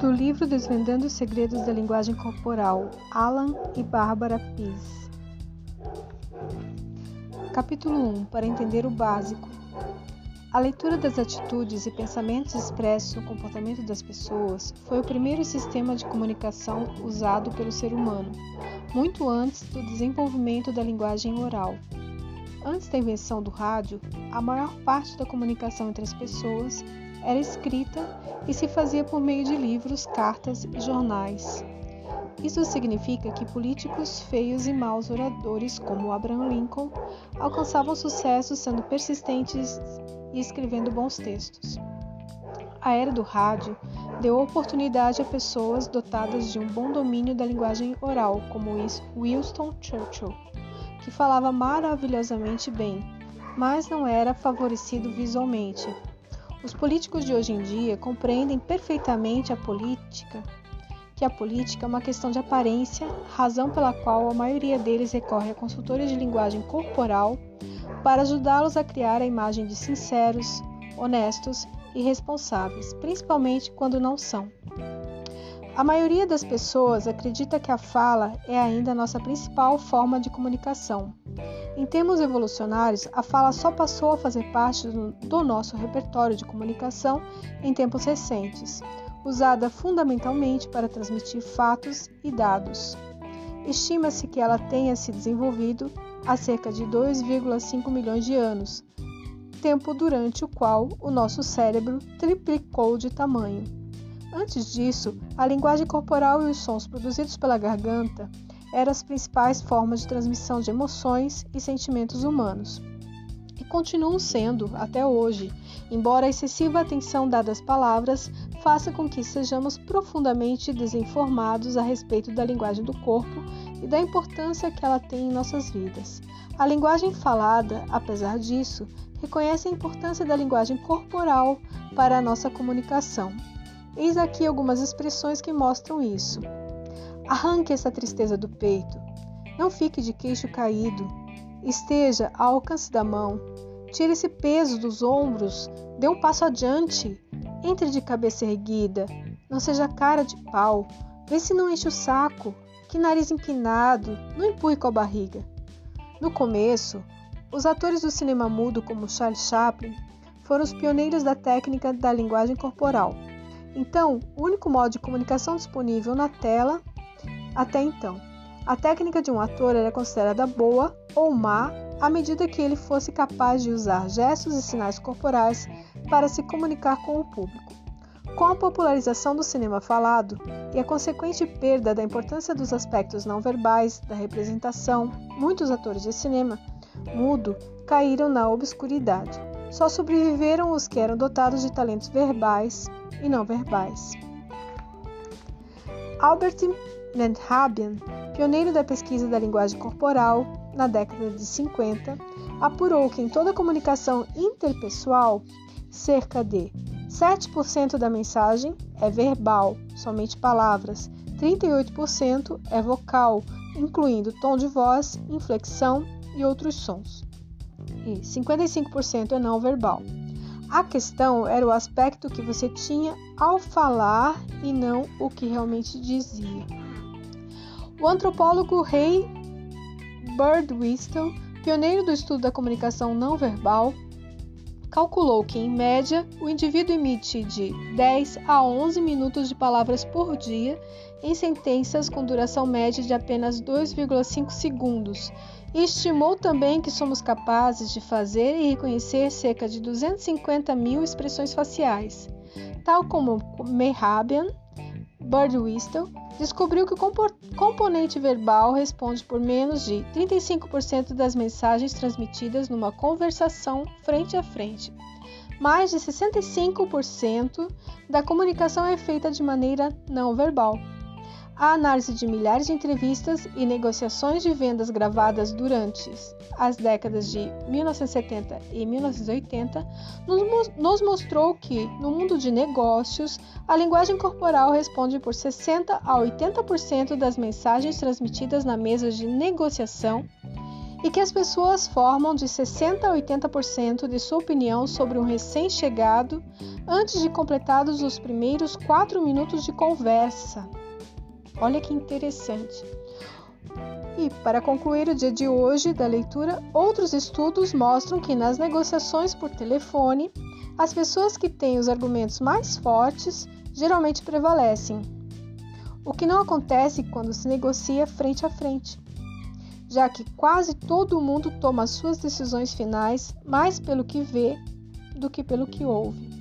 do livro Desvendando os Segredos da Linguagem Corporal, Alan e Bárbara Pease. Capítulo 1 Para entender o básico. A leitura das atitudes e pensamentos expressos no comportamento das pessoas foi o primeiro sistema de comunicação usado pelo ser humano, muito antes do desenvolvimento da linguagem oral. Antes da invenção do rádio, a maior parte da comunicação entre as pessoas era escrita e se fazia por meio de livros, cartas e jornais. Isso significa que políticos feios e maus oradores como Abraham Lincoln alcançavam sucesso sendo persistentes e escrevendo bons textos. A era do rádio deu oportunidade a pessoas dotadas de um bom domínio da linguagem oral, como Winston Churchill, que falava maravilhosamente bem, mas não era favorecido visualmente, os políticos de hoje em dia compreendem perfeitamente a política, que a política é uma questão de aparência, razão pela qual a maioria deles recorre a consultores de linguagem corporal para ajudá-los a criar a imagem de sinceros, honestos e responsáveis, principalmente quando não são. A maioria das pessoas acredita que a fala é ainda a nossa principal forma de comunicação, em termos evolucionários, a fala só passou a fazer parte do nosso repertório de comunicação em tempos recentes, usada fundamentalmente para transmitir fatos e dados. Estima-se que ela tenha se desenvolvido há cerca de 2,5 milhões de anos, tempo durante o qual o nosso cérebro triplicou de tamanho. Antes disso, a linguagem corporal e os sons produzidos pela garganta eram as principais formas de transmissão de emoções e sentimentos humanos. E continuam sendo até hoje, embora a excessiva atenção dada às palavras faça com que sejamos profundamente desinformados a respeito da linguagem do corpo e da importância que ela tem em nossas vidas. A linguagem falada, apesar disso, reconhece a importância da linguagem corporal para a nossa comunicação. Eis aqui algumas expressões que mostram isso. Arranque essa tristeza do peito. Não fique de queixo caído. Esteja ao alcance da mão. Tire esse peso dos ombros. Dê um passo adiante. Entre de cabeça erguida. Não seja cara de pau. Vê se não enche o saco. Que nariz empinado. Não empurre com a barriga. No começo, os atores do cinema mudo, como Charles Chaplin, foram os pioneiros da técnica da linguagem corporal. Então, o único modo de comunicação disponível na tela até então, a técnica de um ator era considerada boa ou má à medida que ele fosse capaz de usar gestos e sinais corporais para se comunicar com o público. Com a popularização do cinema falado e a consequente perda da importância dos aspectos não verbais da representação, muitos atores de cinema mudo caíram na obscuridade. Só sobreviveram os que eram dotados de talentos verbais e não verbais. Albert Menhabian, pioneiro da pesquisa da linguagem corporal na década de 50, apurou que em toda comunicação interpessoal, cerca de 7% da mensagem é verbal, somente palavras, 38% é vocal, incluindo tom de voz, inflexão e outros sons, e 55% é não verbal. A questão era o aspecto que você tinha ao falar e não o que realmente dizia. O antropólogo Ray Birdwhistle, pioneiro do estudo da comunicação não verbal, calculou que, em média, o indivíduo emite de 10 a 11 minutos de palavras por dia em sentenças com duração média de apenas 2,5 segundos e estimou também que somos capazes de fazer e reconhecer cerca de 250 mil expressões faciais, tal como Mehrabian, Birdwhistle descobriu que o componente verbal responde por menos de 35% das mensagens transmitidas numa conversação frente a frente. Mais de 65% da comunicação é feita de maneira não verbal. A análise de milhares de entrevistas e negociações de vendas gravadas durante as décadas de 1970 e 1980 nos mostrou que, no mundo de negócios, a linguagem corporal responde por 60 a 80% das mensagens transmitidas na mesa de negociação e que as pessoas formam de 60 a 80% de sua opinião sobre um recém-chegado antes de completados os primeiros quatro minutos de conversa. Olha que interessante. E, para concluir o dia de hoje da leitura, outros estudos mostram que nas negociações por telefone, as pessoas que têm os argumentos mais fortes geralmente prevalecem, o que não acontece quando se negocia frente a frente já que quase todo mundo toma suas decisões finais mais pelo que vê do que pelo que ouve.